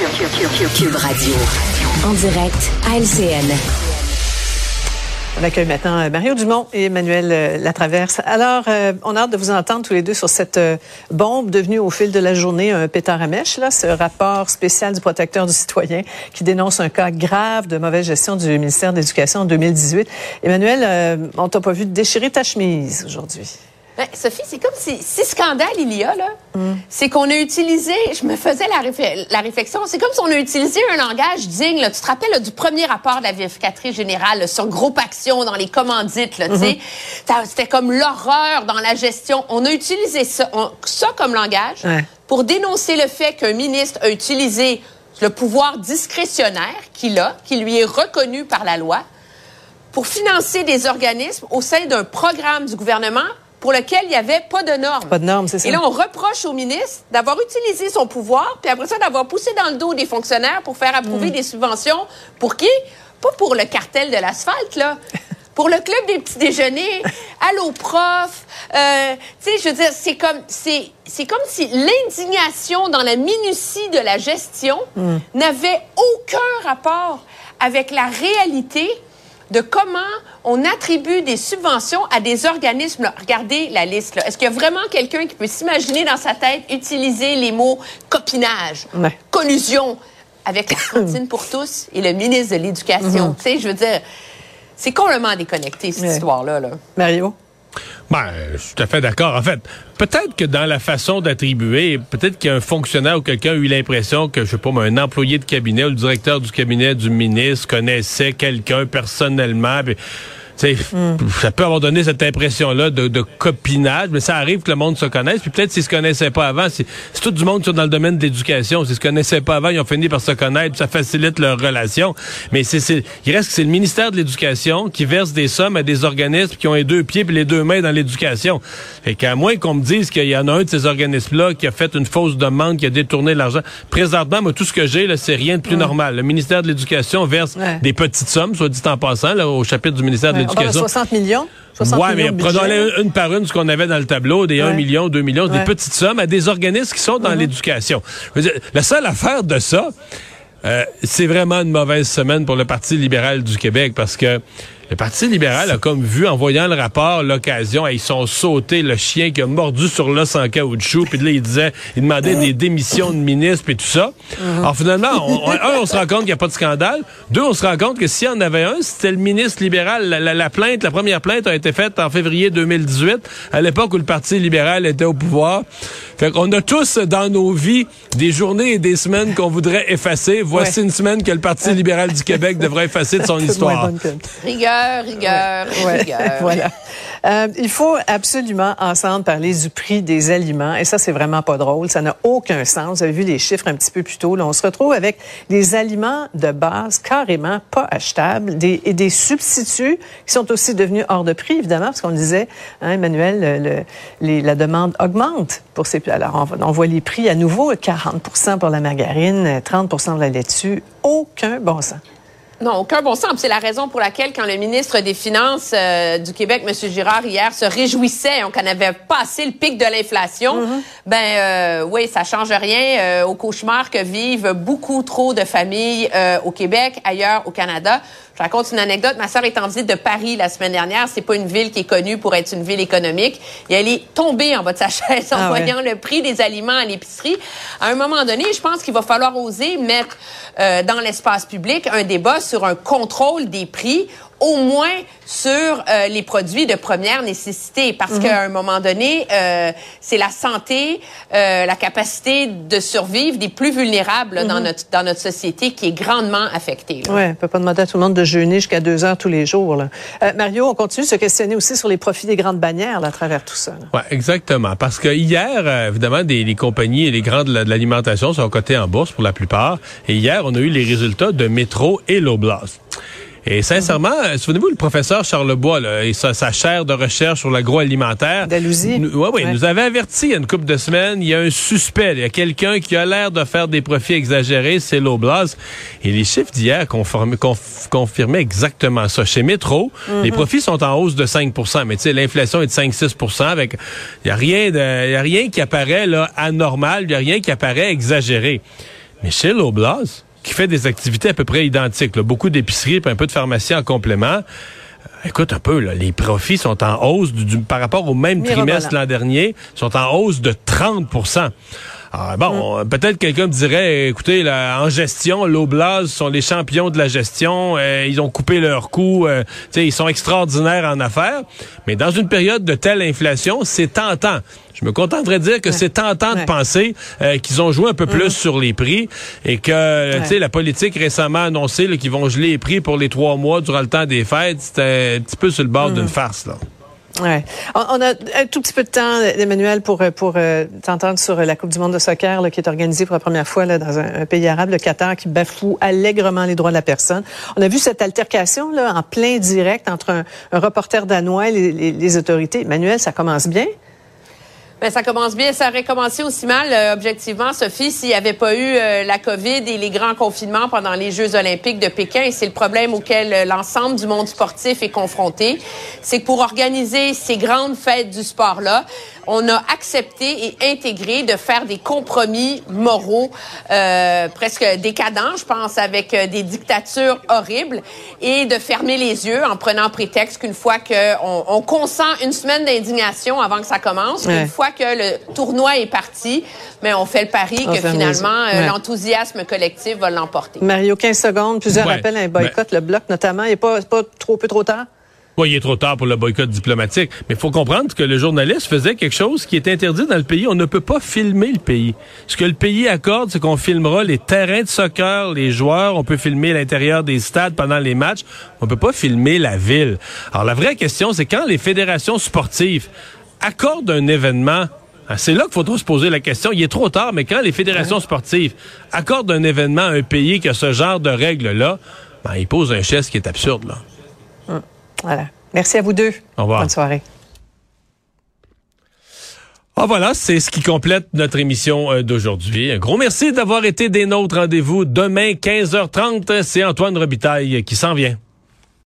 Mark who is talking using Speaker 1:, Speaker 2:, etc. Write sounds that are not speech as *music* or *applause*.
Speaker 1: Cube Radio. En direct à LCN.
Speaker 2: On accueille maintenant euh, Mario Dumont et Emmanuel euh, Latraverse. Alors, euh, on a hâte de vous entendre tous les deux sur cette bombe devenue au fil de la journée un pétard à mèche, là, ce rapport spécial du protecteur du citoyen qui dénonce un cas grave de mauvaise gestion du ministère de l'Éducation en 2018. Emmanuel, on t'a pas vu déchirer ta chemise aujourd'hui.
Speaker 3: Ben, Sophie, c'est comme si, si scandale il y a, là, c'est qu'on a utilisé, je me faisais la, la réflexion, c'est comme si on a utilisé un langage digne. Là. Tu te rappelles du premier rapport de la vérificatrice générale sur groupe action dans les commandites, là, sais? c'était comme l'horreur dans la gestion. On a utilisé ça, ça comme langage pour dénoncer le fait qu'un ministre a utilisé le pouvoir discrétionnaire qu'il a, qui lui est reconnu par la loi, pour financer des organismes au sein d'un programme du gouvernement pour lequel il n'y avait pas de normes.
Speaker 2: Pas de normes, c'est ça.
Speaker 3: Et là, on reproche au ministre d'avoir utilisé son pouvoir, puis après ça, d'avoir poussé dans le dos des fonctionnaires pour faire approuver mm. des subventions. Pour qui? Pas pour le cartel de l'asphalte, là. *laughs* pour le club des petits déjeuners, allô prof, euh, tu sais, je veux dire, c'est comme, c'est, c'est comme si l'indignation dans la minutie de la gestion mm. n'avait aucun rapport avec la réalité de comment on attribue des subventions à des organismes. regardez la liste. Est-ce qu'il y a vraiment quelqu'un qui peut s'imaginer dans sa tête utiliser les mots copinage, collusion avec la cantine pour tous et le ministre de l'Éducation? Mm-hmm. Tu sais, je veux dire, c'est complètement déconnecté, cette histoire-là. Là.
Speaker 2: Mario?
Speaker 4: Ben, je suis tout à fait d'accord. En fait, peut-être que dans la façon d'attribuer, peut-être qu'un fonctionnaire ou quelqu'un a eu l'impression que, je sais pas, un employé de cabinet ou le directeur du cabinet du ministre connaissait quelqu'un personnellement. Mm. Ça peut avoir donné cette impression-là de, copinage, mais ça arrive que le monde se connaisse. Puis peut-être s'ils se connaissaient pas avant, c'est tout du monde qui sont dans le domaine de l'éducation. S'ils se connaissaient pas avant, ils ont fini par se connaître, ça facilite leur relation. Mais c'est, il reste que c'est le ministère de l'Éducation qui verse des sommes à des organismes qui ont les deux pieds et les deux mains dans l'éducation. Fait qu'à moins qu'on me dise qu'il y en a un de ces organismes-là qui a fait une fausse demande, qui a détourné l'argent. Présentement, moi, tout ce que j'ai, là, c'est rien de plus normal. Le ministère de l'Éducation verse des petites sommes, soit dit en passant, là, au chapitre du ministère de l'Éducation.
Speaker 2: 60 millions?
Speaker 4: 60 ouais, mais prenons-les une par une ce qu'on avait dans le tableau, des 1 million, 2 millions, des petites sommes à des organismes qui sont dans mm-hmm. l'éducation. La seule affaire de ça, euh, c'est vraiment une mauvaise semaine pour le Parti libéral du Québec parce que le Parti libéral a comme vu, en voyant le rapport, l'occasion, ils sont sautés le chien qui a mordu sur l'os en caoutchouc, puis là, il disait, il demandait des démissions de ministres et tout ça. Uh-huh. Alors finalement, on, un, on se rend compte qu'il n'y a pas de scandale. Deux, on se rend compte que s'il y en avait un, c'était le ministre libéral. La, plainte, la première plainte a été faite en février 2018, à l'époque où le Parti libéral était au pouvoir. Fait qu'on a tous dans nos vies des journées et des semaines qu'on voudrait effacer. Voici une semaine que le Parti libéral du Québec devrait effacer de son *laughs* histoire.
Speaker 3: Rigueur, rigueur, rigueur. *laughs*
Speaker 2: voilà. Euh, il faut absolument ensemble parler du prix des aliments et ça c'est vraiment pas drôle, ça n'a aucun sens. Vous avez vu les chiffres un petit peu plus tôt. Là, on se retrouve avec des aliments de base carrément pas achetables des, et des substituts qui sont aussi devenus hors de prix évidemment parce qu'on disait, hein, Emmanuel, le, la demande augmente pour ces. Alors on, on voit les prix à nouveau 40% pour la margarine, 30% pour la laitue, aucun bon sens.
Speaker 3: Non, aucun bon sens. C'est la raison pour laquelle, quand le ministre des Finances euh, du Québec, M. Girard, hier, se réjouissait qu'on avait passé le pic de l'inflation, mm-hmm. ben euh, oui, ça change rien euh, au cauchemar que vivent beaucoup trop de familles au Québec, ailleurs au Canada. Je raconte une anecdote. Ma sœur est en visite de Paris la semaine dernière. C'est pas une ville qui est connue pour être une ville économique. Et elle est tombée en bas de sa *laughs* chaise en ah voyant le prix des aliments à l'épicerie. À un moment donné, je pense qu'il va falloir oser mettre euh, dans l'espace public un débat sur un contrôle des prix au moins sur euh, les produits de première nécessité, parce mhm. qu'à un moment donné, euh, c'est la santé, euh, la capacité de survivre des plus vulnérables dans mhm. notre dans notre société qui est grandement affectée.
Speaker 2: Oui, on peut pas demander à tout le monde de jeûner jusqu'à deux heures tous les jours. Là. Euh, Mario, on continue de se questionner aussi sur les profits des grandes bannières là, à travers tout ça.
Speaker 4: Oui, exactement, parce que hier, évidemment, des, les compagnies et les grandes de l'alimentation sont cotées en bourse pour la plupart, et hier, on a eu les résultats de Métro et Loblaws. Et sincèrement, euh, souvenez-vous, le professeur Charles Bois, là, et sa, chaire de recherche sur l'agroalimentaire,
Speaker 2: oui,
Speaker 4: oui, nous avait averti il y a une couple de semaines, il y a un suspect, il y a quelqu'un qui a l'air de faire des profits exagérés, c'est l'Oblast. Et les chiffres d'hier confirmaient exactement ça. Chez Métro, mhm. les profits sont en hausse de 5% mais tu sais, l'inflation est de 5-6% avec, il y a rien de, y a rien qui apparaît là anormal, il y a rien qui apparaît exagéré. Michel Aublaz, qui fait des activités à peu près identiques, beaucoup d'épiceries et un peu de pharmacie en complément, euh, Écoute un peu, là, les profits sont en hausse du, par rapport au même trimestre l'an dernier, sont en hausse de 30 ah, bon, mm. peut-être quelqu'un me dirait, écoutez, là, en gestion, l'Oblast sont les champions de la gestion. Euh, ils ont coupé leurs coûts. Euh, ils sont extraordinaires en affaires. Mais dans une période de telle inflation, c'est tentant. Je me contenterais de dire que c'est tentant de penser euh, qu'ils ont joué un peu plus mm. sur les prix et que, tu sais, la politique récemment annoncé qu'ils vont geler les prix pour les trois mois durant le temps des fêtes. C'était un petit peu sur le bord mm. d'une farce, là.
Speaker 2: On, a un tout petit peu de temps, Emmanuel, pour pour euh, t'entendre sur la Coupe du monde de soccer qui est organisée pour la première fois dans un, pays arabe, le Qatar, qui bafoue allègrement les droits de la personne. On a vu cette altercation là en plein direct entre un, reporter danois et les, les autorités. Emmanuel, ça commence bien.
Speaker 3: Ben, ça commence bien. Ça aurait commencé aussi mal, euh, objectivement, Sophie, s'il n'y avait pas eu euh, la COVID et les grands confinements pendant les Jeux olympiques de Pékin. C'est le problème auquel euh, l'ensemble du monde sportif est confronté. C'est que pour organiser ces grandes fêtes du sport-là, on a accepté et intégré de faire des compromis moraux euh, presque décadents, je pense, avec euh, des dictatures horribles et de fermer les yeux en prenant prétexte qu'une fois qu'on on consent une semaine d'indignation avant que ça commence, une fois que le tournoi est parti, mais on fait le pari que finalement euh, l'enthousiasme collectif va l'emporter.
Speaker 2: Mario, 15 secondes, plusieurs appels à un boycott, le bloc notamment, il n'est pas, pas trop peu trop tard?
Speaker 4: Il est trop tard pour le boycott diplomatique, mais il faut comprendre que le journaliste faisait quelque chose qui est interdit dans le pays. On ne peut pas filmer le pays. Ce que le pays accorde, c'est qu'on filmera les terrains de soccer, les joueurs, on peut filmer l'intérieur des stades pendant les matchs, on peut pas filmer la ville. Alors la vraie question, c'est quand les fédérations sportives accordent un événement hein, c'est là qu'il faudra se poser la question. Il est trop tard, mais quand les fédérations sportives accordent un événement à un pays qui a ce genre de règles-là, ben, ils posent un geste qui est absurde. Là.
Speaker 2: Voilà. Merci à vous deux.
Speaker 4: Au revoir.
Speaker 2: Bonne soirée.
Speaker 4: Ah voilà, c'est ce qui complète notre émission euh, d'aujourd'hui. Un gros merci d'avoir été des nôtres. Rendez-vous demain 15h30. C'est Antoine Robitaille qui s'en vient.